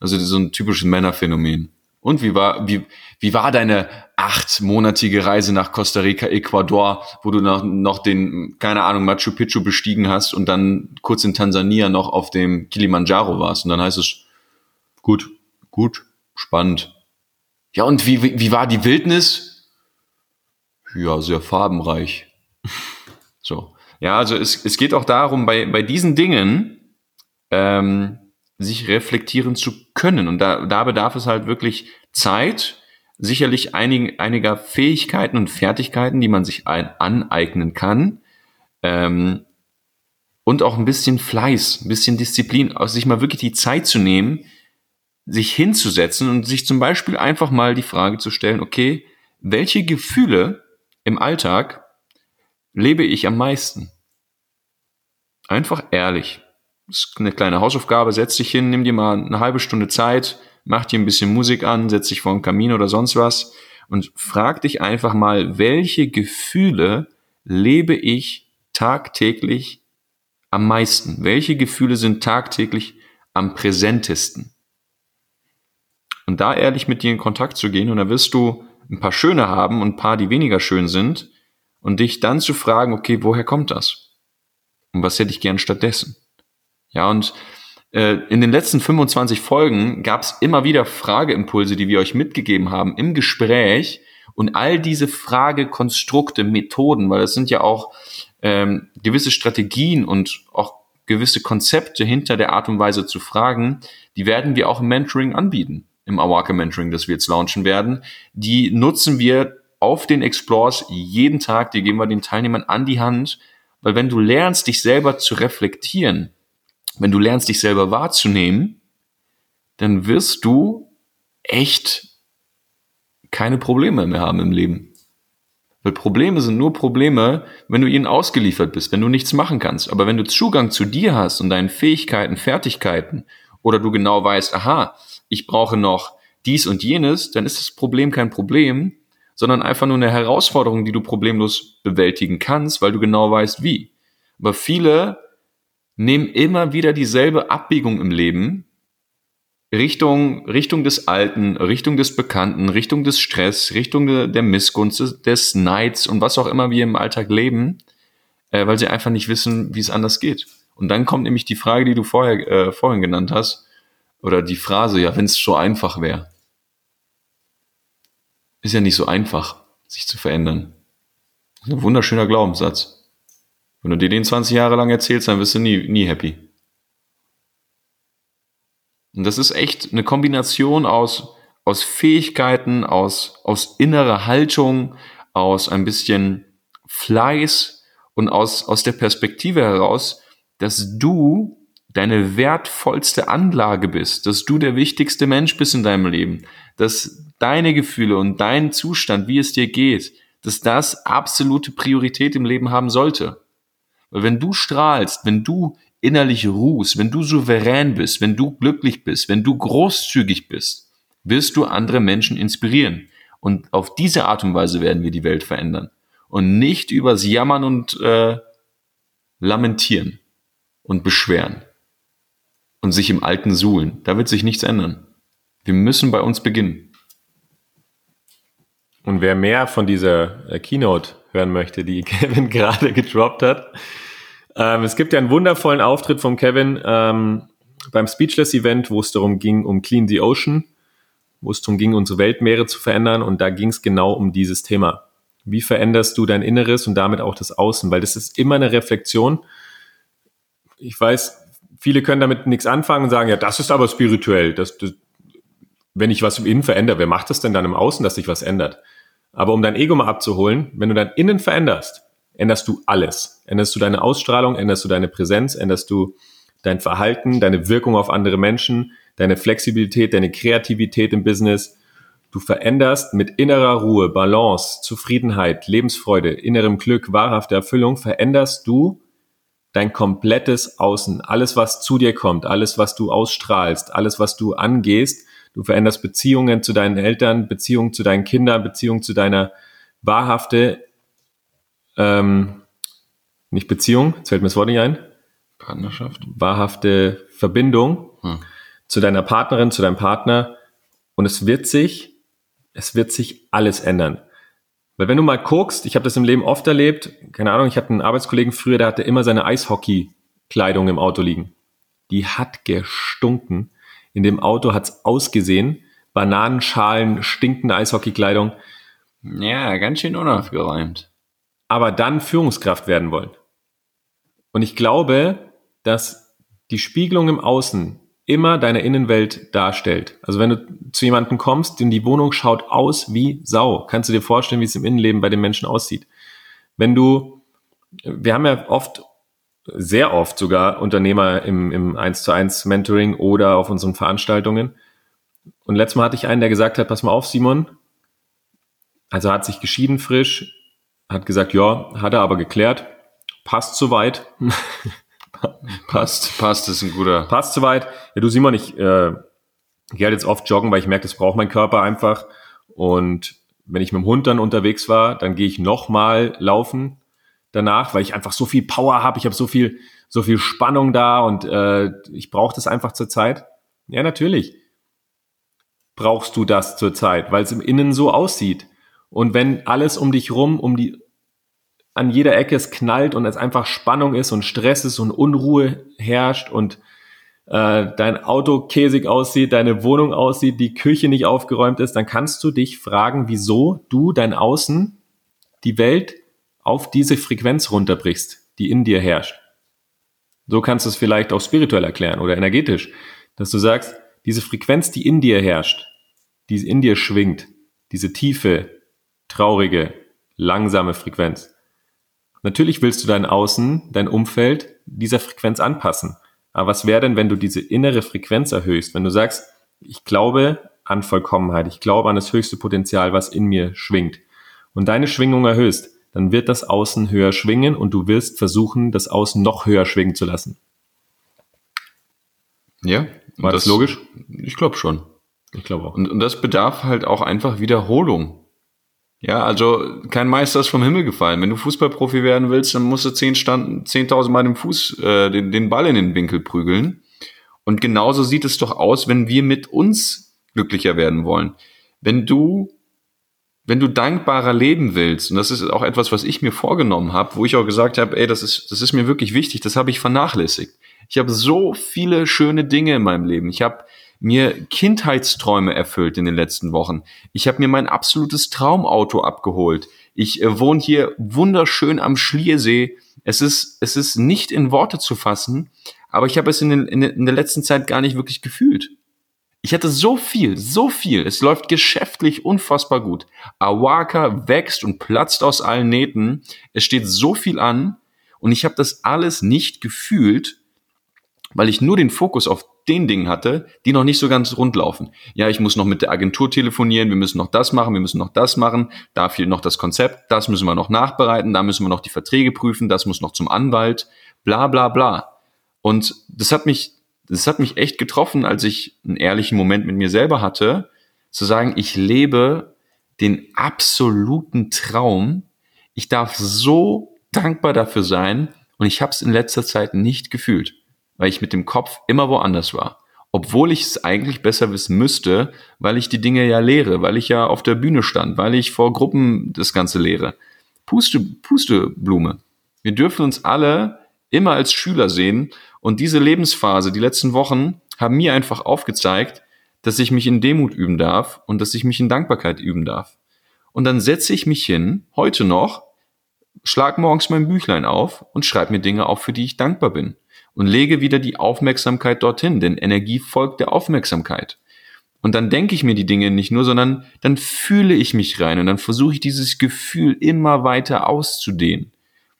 Also so ein typisches Männerphänomen. Und wie war, wie, wie war deine achtmonatige Reise nach Costa Rica, Ecuador, wo du noch, noch den, keine Ahnung, Machu Picchu bestiegen hast und dann kurz in Tansania noch auf dem Kilimanjaro warst? Und dann heißt es, gut, gut, spannend. Ja, und wie, wie, wie war die Wildnis? Ja, sehr farbenreich. So. Ja, also es, es geht auch darum, bei, bei diesen Dingen ähm, sich reflektieren zu können. Und da, da bedarf es halt wirklich Zeit, sicherlich einigen, einiger Fähigkeiten und Fertigkeiten, die man sich ein, aneignen kann. Ähm, und auch ein bisschen Fleiß, ein bisschen Disziplin, auch sich mal wirklich die Zeit zu nehmen, sich hinzusetzen und sich zum Beispiel einfach mal die Frage zu stellen, okay, welche Gefühle im Alltag lebe ich am meisten? Einfach ehrlich. Ist eine kleine Hausaufgabe, setz dich hin, nimm dir mal eine halbe Stunde Zeit, mach dir ein bisschen Musik an, setz dich vor den Kamin oder sonst was und frag dich einfach mal, welche Gefühle lebe ich tagtäglich am meisten? Welche Gefühle sind tagtäglich am präsentesten? Und da ehrlich mit dir in Kontakt zu gehen und da wirst du ein paar schöne haben und ein paar, die weniger schön sind und dich dann zu fragen, okay, woher kommt das? Und was hätte ich gern stattdessen? Ja, und äh, in den letzten 25 Folgen gab es immer wieder Frageimpulse, die wir euch mitgegeben haben im Gespräch. Und all diese Fragekonstrukte, Methoden, weil das sind ja auch ähm, gewisse Strategien und auch gewisse Konzepte hinter der Art und Weise zu fragen, die werden wir auch im Mentoring anbieten, im Awaka Mentoring, das wir jetzt launchen werden. Die nutzen wir auf den Explores jeden Tag, die geben wir den Teilnehmern an die Hand, weil wenn du lernst, dich selber zu reflektieren, wenn du lernst, dich selber wahrzunehmen, dann wirst du echt keine Probleme mehr haben im Leben. Weil Probleme sind nur Probleme, wenn du ihnen ausgeliefert bist, wenn du nichts machen kannst. Aber wenn du Zugang zu dir hast und deinen Fähigkeiten, Fertigkeiten oder du genau weißt, aha, ich brauche noch dies und jenes, dann ist das Problem kein Problem, sondern einfach nur eine Herausforderung, die du problemlos bewältigen kannst, weil du genau weißt, wie. Aber viele nehmen immer wieder dieselbe Abbiegung im Leben, Richtung, Richtung des Alten, Richtung des Bekannten, Richtung des Stress, Richtung de, der Missgunst, des, des Neids und was auch immer wir im Alltag leben, äh, weil sie einfach nicht wissen, wie es anders geht. Und dann kommt nämlich die Frage, die du vorher, äh, vorhin genannt hast, oder die Phrase, ja, wenn es so einfach wäre. Ist ja nicht so einfach, sich zu verändern. Das ist ein wunderschöner Glaubenssatz. Wenn du dir den 20 Jahre lang erzählst, dann wirst du nie, nie happy. Und das ist echt eine Kombination aus, aus Fähigkeiten, aus, aus innerer Haltung, aus ein bisschen Fleiß und aus, aus der Perspektive heraus, dass du deine wertvollste Anlage bist, dass du der wichtigste Mensch bist in deinem Leben, dass deine Gefühle und dein Zustand, wie es dir geht, dass das absolute Priorität im Leben haben sollte. Weil wenn du strahlst, wenn du innerlich ruhst, wenn du souverän bist, wenn du glücklich bist, wenn du großzügig bist, wirst du andere Menschen inspirieren. Und auf diese Art und Weise werden wir die Welt verändern. Und nicht übers Jammern und äh, Lamentieren und Beschweren und sich im Alten suhlen. Da wird sich nichts ändern. Wir müssen bei uns beginnen. Und wer mehr von dieser äh, Keynote hören möchte, die Kevin gerade gedroppt hat, ähm, es gibt ja einen wundervollen Auftritt von Kevin ähm, beim Speechless-Event, wo es darum ging, um Clean the Ocean, wo es darum ging, unsere Weltmeere zu verändern. Und da ging es genau um dieses Thema. Wie veränderst du dein Inneres und damit auch das Außen? Weil das ist immer eine Reflexion. Ich weiß, viele können damit nichts anfangen und sagen, ja, das ist aber spirituell. Das, das, wenn ich was im Innen verändere, wer macht das denn dann im Außen, dass sich was ändert? Aber um dein Ego mal abzuholen, wenn du dein Innen veränderst, änderst du alles. Änderst du deine Ausstrahlung, änderst du deine Präsenz, änderst du dein Verhalten, deine Wirkung auf andere Menschen, deine Flexibilität, deine Kreativität im Business. Du veränderst mit innerer Ruhe, Balance, Zufriedenheit, Lebensfreude, innerem Glück, wahrhafte Erfüllung, veränderst du dein komplettes Außen, alles, was zu dir kommt, alles, was du ausstrahlst, alles, was du angehst. Du veränderst Beziehungen zu deinen Eltern, Beziehungen zu deinen Kindern, Beziehungen zu deiner wahrhafte ähm, nicht Beziehung, jetzt fällt mir das Wort nicht ein. Partnerschaft. Wahrhafte Verbindung hm. zu deiner Partnerin, zu deinem Partner. Und es wird sich, es wird sich alles ändern. Weil wenn du mal guckst, ich habe das im Leben oft erlebt, keine Ahnung, ich hatte einen Arbeitskollegen früher, der hatte immer seine Eishockey-Kleidung im Auto liegen. Die hat gestunken. In dem Auto hat's ausgesehen. Bananenschalen, stinkende Eishockeykleidung. Ja, ganz schön unaufgeräumt aber dann Führungskraft werden wollen. Und ich glaube, dass die Spiegelung im Außen immer deine Innenwelt darstellt. Also wenn du zu jemandem kommst, in die Wohnung schaut aus wie Sau, kannst du dir vorstellen, wie es im Innenleben bei den Menschen aussieht. Wenn du, wir haben ja oft, sehr oft sogar Unternehmer im, im 1 zu 1 Mentoring oder auf unseren Veranstaltungen. Und letztes Mal hatte ich einen, der gesagt hat, pass mal auf, Simon, also hat sich geschieden frisch, hat gesagt, ja, hat er aber geklärt, passt soweit. passt, passt, ist ein guter. Passt soweit. Ja, du Simon, ich äh, gehe halt jetzt oft joggen, weil ich merke, das braucht mein Körper einfach. Und wenn ich mit dem Hund dann unterwegs war, dann gehe ich nochmal laufen danach, weil ich einfach so viel Power habe, ich habe so viel, so viel Spannung da und äh, ich brauche das einfach zur Zeit. Ja, natürlich brauchst du das zur Zeit, weil es im Innen so aussieht. Und wenn alles um dich rum, um die, an jeder Ecke es knallt und es einfach Spannung ist und Stress ist und Unruhe herrscht und äh, dein Auto käsig aussieht, deine Wohnung aussieht, die Küche nicht aufgeräumt ist, dann kannst du dich fragen, wieso du dein Außen, die Welt auf diese Frequenz runterbrichst, die in dir herrscht. So kannst du es vielleicht auch spirituell erklären oder energetisch, dass du sagst, diese Frequenz, die in dir herrscht, die in dir schwingt, diese tiefe, traurige, langsame Frequenz. Natürlich willst du dein Außen, dein Umfeld dieser Frequenz anpassen. Aber was wäre denn, wenn du diese innere Frequenz erhöhst? Wenn du sagst, ich glaube an Vollkommenheit, ich glaube an das höchste Potenzial, was in mir schwingt. Und deine Schwingung erhöhst, dann wird das Außen höher schwingen und du wirst versuchen, das Außen noch höher schwingen zu lassen. Ja. War das, das logisch? Ich glaube schon. Ich glaube auch. Und, und das bedarf halt auch einfach Wiederholung. Ja, also kein Meister ist vom Himmel gefallen. Wenn du Fußballprofi werden willst, dann musst du 10.000 10 Mal den Fuß, äh, den, den Ball in den Winkel prügeln. Und genauso sieht es doch aus, wenn wir mit uns glücklicher werden wollen. Wenn du, wenn du dankbarer leben willst, und das ist auch etwas, was ich mir vorgenommen habe, wo ich auch gesagt habe, ey, das ist, das ist mir wirklich wichtig, das habe ich vernachlässigt. Ich habe so viele schöne Dinge in meinem Leben. Ich habe mir Kindheitsträume erfüllt in den letzten Wochen. Ich habe mir mein absolutes Traumauto abgeholt. Ich äh, wohne hier wunderschön am Schliersee. Es ist, es ist nicht in Worte zu fassen, aber ich habe es in, den, in, in der letzten Zeit gar nicht wirklich gefühlt. Ich hatte so viel, so viel. Es läuft geschäftlich unfassbar gut. Awaka wächst und platzt aus allen Nähten. Es steht so viel an und ich habe das alles nicht gefühlt, weil ich nur den Fokus auf den Dingen hatte, die noch nicht so ganz rund laufen. Ja, ich muss noch mit der Agentur telefonieren, wir müssen noch das machen, wir müssen noch das machen, da fehlt noch das Konzept, das müssen wir noch nachbereiten, da müssen wir noch die Verträge prüfen, das muss noch zum Anwalt, bla bla bla. Und das hat mich, das hat mich echt getroffen, als ich einen ehrlichen Moment mit mir selber hatte, zu sagen, ich lebe den absoluten Traum. Ich darf so dankbar dafür sein und ich habe es in letzter Zeit nicht gefühlt weil ich mit dem Kopf immer woanders war. Obwohl ich es eigentlich besser wissen müsste, weil ich die Dinge ja lehre, weil ich ja auf der Bühne stand, weil ich vor Gruppen das Ganze lehre. Puste, Pusteblume. Wir dürfen uns alle immer als Schüler sehen und diese Lebensphase, die letzten Wochen, haben mir einfach aufgezeigt, dass ich mich in Demut üben darf und dass ich mich in Dankbarkeit üben darf. Und dann setze ich mich hin, heute noch, schlag morgens mein Büchlein auf und schreibe mir Dinge auf, für die ich dankbar bin und lege wieder die Aufmerksamkeit dorthin, denn Energie folgt der Aufmerksamkeit. Und dann denke ich mir die Dinge nicht nur, sondern dann fühle ich mich rein und dann versuche ich dieses Gefühl immer weiter auszudehnen.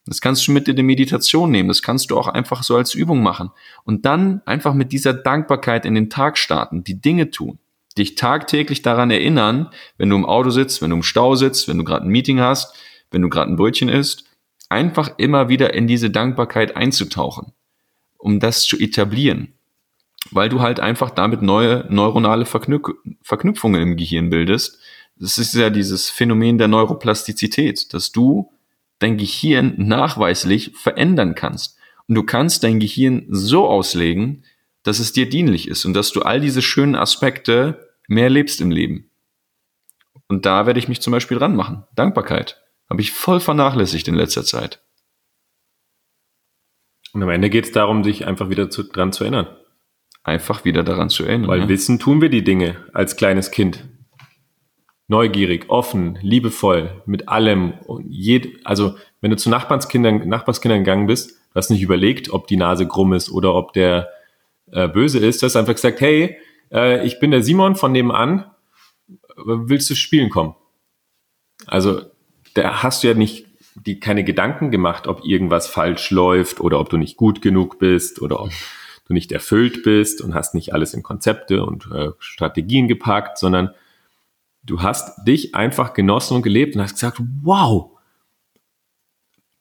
Das kannst du mit in die Meditation nehmen, das kannst du auch einfach so als Übung machen. Und dann einfach mit dieser Dankbarkeit in den Tag starten, die Dinge tun, dich tagtäglich daran erinnern, wenn du im Auto sitzt, wenn du im Stau sitzt, wenn du gerade ein Meeting hast, wenn du gerade ein Brötchen isst, einfach immer wieder in diese Dankbarkeit einzutauchen um das zu etablieren. Weil du halt einfach damit neue neuronale Verknüp Verknüpfungen im Gehirn bildest. Das ist ja dieses Phänomen der Neuroplastizität, dass du dein Gehirn nachweislich verändern kannst. Und du kannst dein Gehirn so auslegen, dass es dir dienlich ist und dass du all diese schönen Aspekte mehr lebst im Leben. Und da werde ich mich zum Beispiel dran machen. Dankbarkeit. Habe ich voll vernachlässigt in letzter Zeit. Und am Ende geht es darum, sich einfach wieder zu, dran zu erinnern. Einfach wieder daran zu erinnern. Weil ja. wissen tun wir die Dinge als kleines Kind. Neugierig, offen, liebevoll, mit allem. Und jed, also, wenn du zu Nachbarskindern, Nachbarskindern gegangen bist, du hast nicht überlegt, ob die Nase krumm ist oder ob der äh, böse ist. Du hast einfach gesagt, hey, äh, ich bin der Simon von nebenan, willst du spielen kommen? Also, da hast du ja nicht die keine Gedanken gemacht, ob irgendwas falsch läuft oder ob du nicht gut genug bist oder ob du nicht erfüllt bist und hast nicht alles in Konzepte und äh, Strategien gepackt, sondern du hast dich einfach genossen und gelebt und hast gesagt, wow.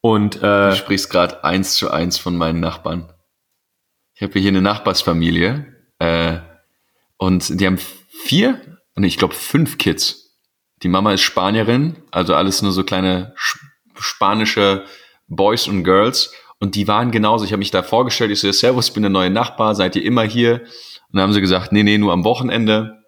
Und äh, du sprichst gerade eins zu eins von meinen Nachbarn. Ich habe hier eine Nachbarsfamilie äh, und die haben vier, nee, ich glaube fünf Kids. Die Mama ist Spanierin, also alles nur so kleine spanische Boys und Girls und die waren genauso. Ich habe mich da vorgestellt, ich so, Servus, ich bin der neue Nachbar, seid ihr immer hier? Und dann haben sie gesagt, nee, nee, nur am Wochenende.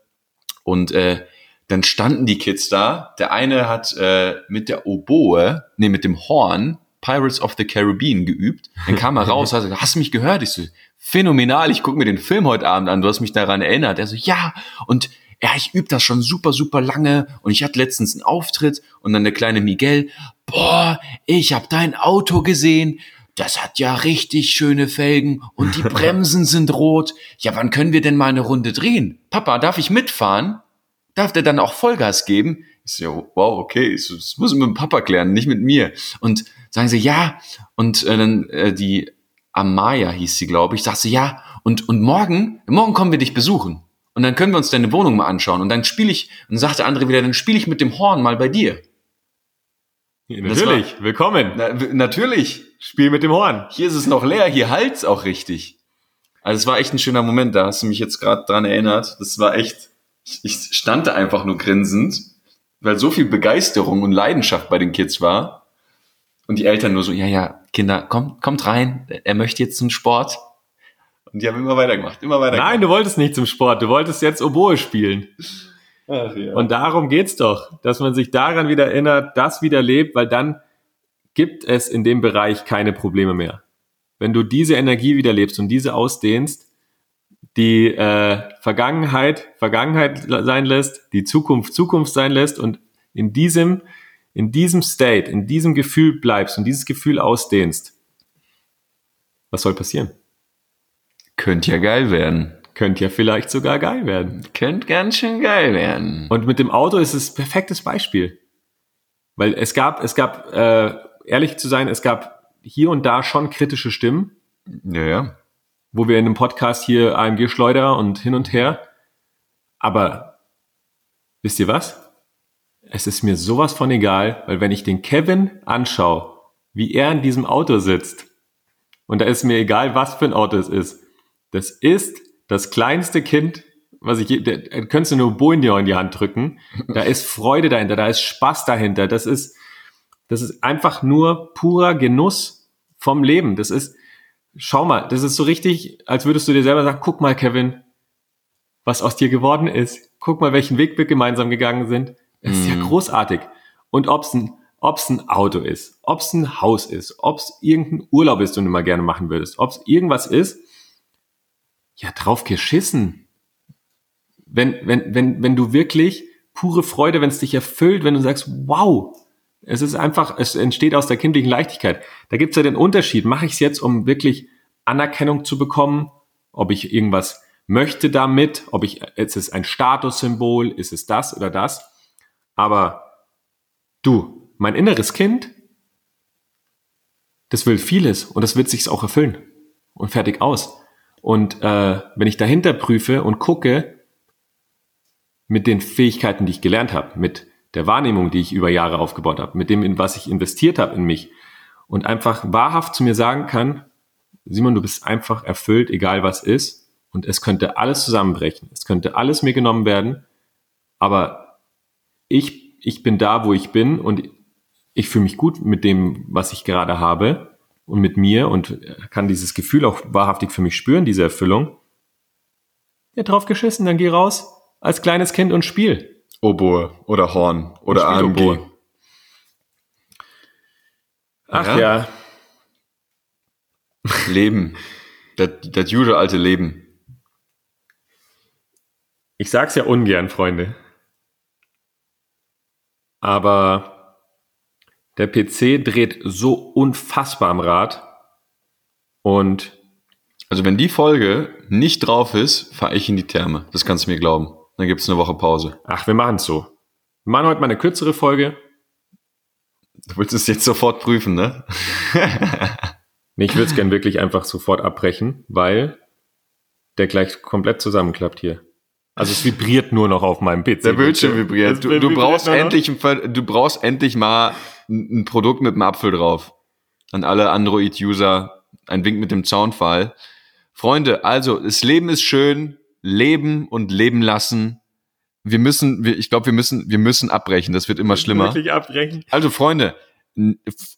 Und äh, dann standen die Kids da. Der eine hat äh, mit der Oboe, nee, mit dem Horn Pirates of the Caribbean geübt. Dann kam er raus, hat gesagt, hast du mich gehört? Ich so, phänomenal, ich gucke mir den Film heute Abend an, du hast mich daran erinnert. Er so, ja, und ja, ich übe das schon super, super lange und ich hatte letztens einen Auftritt und dann der kleine Miguel, boah, ich habe dein Auto gesehen, das hat ja richtig schöne Felgen und die Bremsen sind rot. Ja, wann können wir denn mal eine Runde drehen? Papa, darf ich mitfahren? Darf der dann auch Vollgas geben? Ich so, wow, okay, das muss ich mit dem Papa klären, nicht mit mir. Und sagen sie, ja. Und äh, dann äh, die Amaya hieß sie, glaube ich, sagte sie, ja. Und, und morgen, morgen kommen wir dich besuchen. Und dann können wir uns deine Wohnung mal anschauen. Und dann spiele ich, und sagt der andere wieder, dann spiele ich mit dem Horn mal bei dir. Ja, natürlich, war, willkommen. Na, natürlich. Spiel mit dem Horn. Hier ist es noch leer, hier halt's auch richtig. Also es war echt ein schöner Moment, da hast du mich jetzt gerade dran erinnert. Das war echt, ich, ich stand da einfach nur grinsend weil so viel Begeisterung und Leidenschaft bei den Kids war. Und die Eltern nur so, ja, ja, Kinder, kommt, kommt rein, er möchte jetzt zum Sport. Und die haben immer weitergemacht, immer weitergemacht. Nein, du wolltest nicht zum Sport, du wolltest jetzt Oboe spielen. Ach, ja. Und darum geht's doch, dass man sich daran wieder erinnert, das wieder lebt, weil dann gibt es in dem Bereich keine Probleme mehr. Wenn du diese Energie wieder lebst und diese ausdehnst, die äh, Vergangenheit Vergangenheit sein lässt, die Zukunft Zukunft sein lässt und in diesem in diesem State, in diesem Gefühl bleibst und dieses Gefühl ausdehnst, was soll passieren? Könnte ja geil werden. Könnte ja vielleicht sogar geil werden. Könnte ganz schön geil werden. Und mit dem Auto ist es perfektes Beispiel. Weil es gab, es gab, äh, ehrlich zu sein, es gab hier und da schon kritische Stimmen, Ja, ja. Wo wir in einem Podcast hier AMG Schleuderer und hin und her. Aber wisst ihr was? Es ist mir sowas von egal, weil wenn ich den Kevin anschaue, wie er in diesem Auto sitzt, und da ist mir egal, was für ein Auto es ist, das ist das kleinste Kind, was ich, da da könntest du nur Boinio in die Hand drücken. Da ist Freude dahinter, da ist Spaß dahinter. Das ist, das ist einfach nur purer Genuss vom Leben. Das ist, schau mal, das ist so richtig, als würdest du dir selber sagen, guck mal, Kevin, was aus dir geworden ist. Guck mal, welchen Weg wir gemeinsam gegangen sind. Es ist ja Mhm. großartig. Und ob's ein, ob's ein Auto ist, ob's ein Haus ist, ob's irgendein Urlaub ist, den du mal gerne machen würdest, ob's irgendwas ist, ja, drauf geschissen. Wenn, wenn, wenn, wenn du wirklich pure Freude, wenn es dich erfüllt, wenn du sagst, wow, es ist einfach, es entsteht aus der kindlichen Leichtigkeit. Da gibt's ja den Unterschied. Mache ich es jetzt, um wirklich Anerkennung zu bekommen, ob ich irgendwas möchte damit, ob ich, ist es ein Statussymbol, ist es das oder das. Aber du, mein inneres Kind, das will vieles und das wird sich's auch erfüllen. Und fertig aus. Und äh, wenn ich dahinter prüfe und gucke, mit den Fähigkeiten, die ich gelernt habe, mit der Wahrnehmung, die ich über Jahre aufgebaut habe, mit dem, in was ich investiert habe in mich und einfach wahrhaft zu mir sagen kann, Simon, du bist einfach erfüllt, egal was ist, und es könnte alles zusammenbrechen, es könnte alles mir genommen werden, aber ich, ich bin da, wo ich bin und ich fühle mich gut mit dem, was ich gerade habe und mit mir und kann dieses Gefühl auch wahrhaftig für mich spüren, diese Erfüllung. Ja, drauf geschissen, dann geh raus als kleines Kind und spiel. Oboe oder Horn oder AMG. Oboe. Ach Ja. ja. Leben. Das, das gute alte Leben. Ich sag's ja ungern, Freunde. Aber der PC dreht so unfassbar am Rad. Und Also wenn die Folge nicht drauf ist, fahre ich in die Therme. Das kannst du mir glauben. Dann gibt's eine Woche Pause. ach, wir machen's so. Wir machen heute mal eine kürzere Folge. Du willst es jetzt sofort prüfen, ne? Nee, ich würde es gern wirklich einfach sofort abbrechen, weil der gleich komplett zusammenklappt hier. Also es vibriert nur noch auf meinem PC. Der Bildschirm Es vibriert. Du, du, brauchst endlich, ein du brauchst endlich mal ein, ein Produkt mit einem Apfel drauf. An alle Android-User ein Wink mit dem Zaunfall. Freunde, also das Leben ist schön, leben und leben lassen. Wir müssen, wir, ich glaube, wir müssen, wir müssen abbrechen. Das wird immer schlimmer. Wirklich abbrechen. Also Freunde,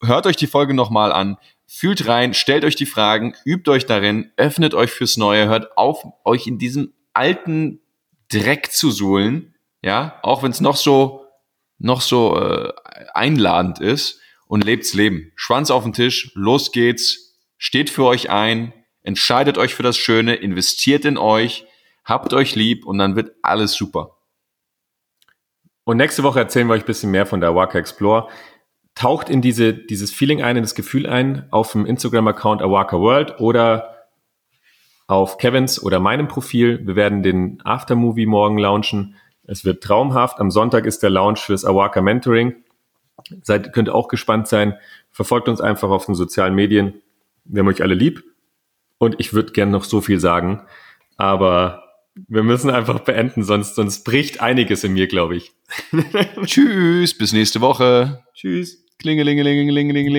hört euch die Folge nochmal an, fühlt rein, stellt euch die Fragen, übt euch darin, öffnet euch fürs Neue, hört auf, euch in diesem alten Dreck zu suhlen, ja, auch wenn es noch so, noch so äh, einladend ist und lebt's Leben. Schwanz auf den Tisch, los geht's, steht für euch ein, entscheidet euch für das Schöne, investiert in euch, habt euch lieb und dann wird alles super. Und nächste Woche erzählen wir euch ein bisschen mehr von der Awaka Explore. Taucht in diese, dieses Feeling ein, in das Gefühl ein, auf dem Instagram-Account Awaka World oder auf Kevins oder meinem Profil. Wir werden den Aftermovie morgen launchen. Es wird traumhaft. Am Sonntag ist der Launch fürs Awaka Mentoring. Seid, könnt auch gespannt sein. Verfolgt uns einfach auf den sozialen Medien. Wir haben euch alle lieb. Und ich würde gern noch so viel sagen. Aber wir müssen einfach beenden, sonst, sonst bricht einiges in mir, glaube ich. Tschüss, bis nächste Woche. Tschüss. Klingelingelingelingeling.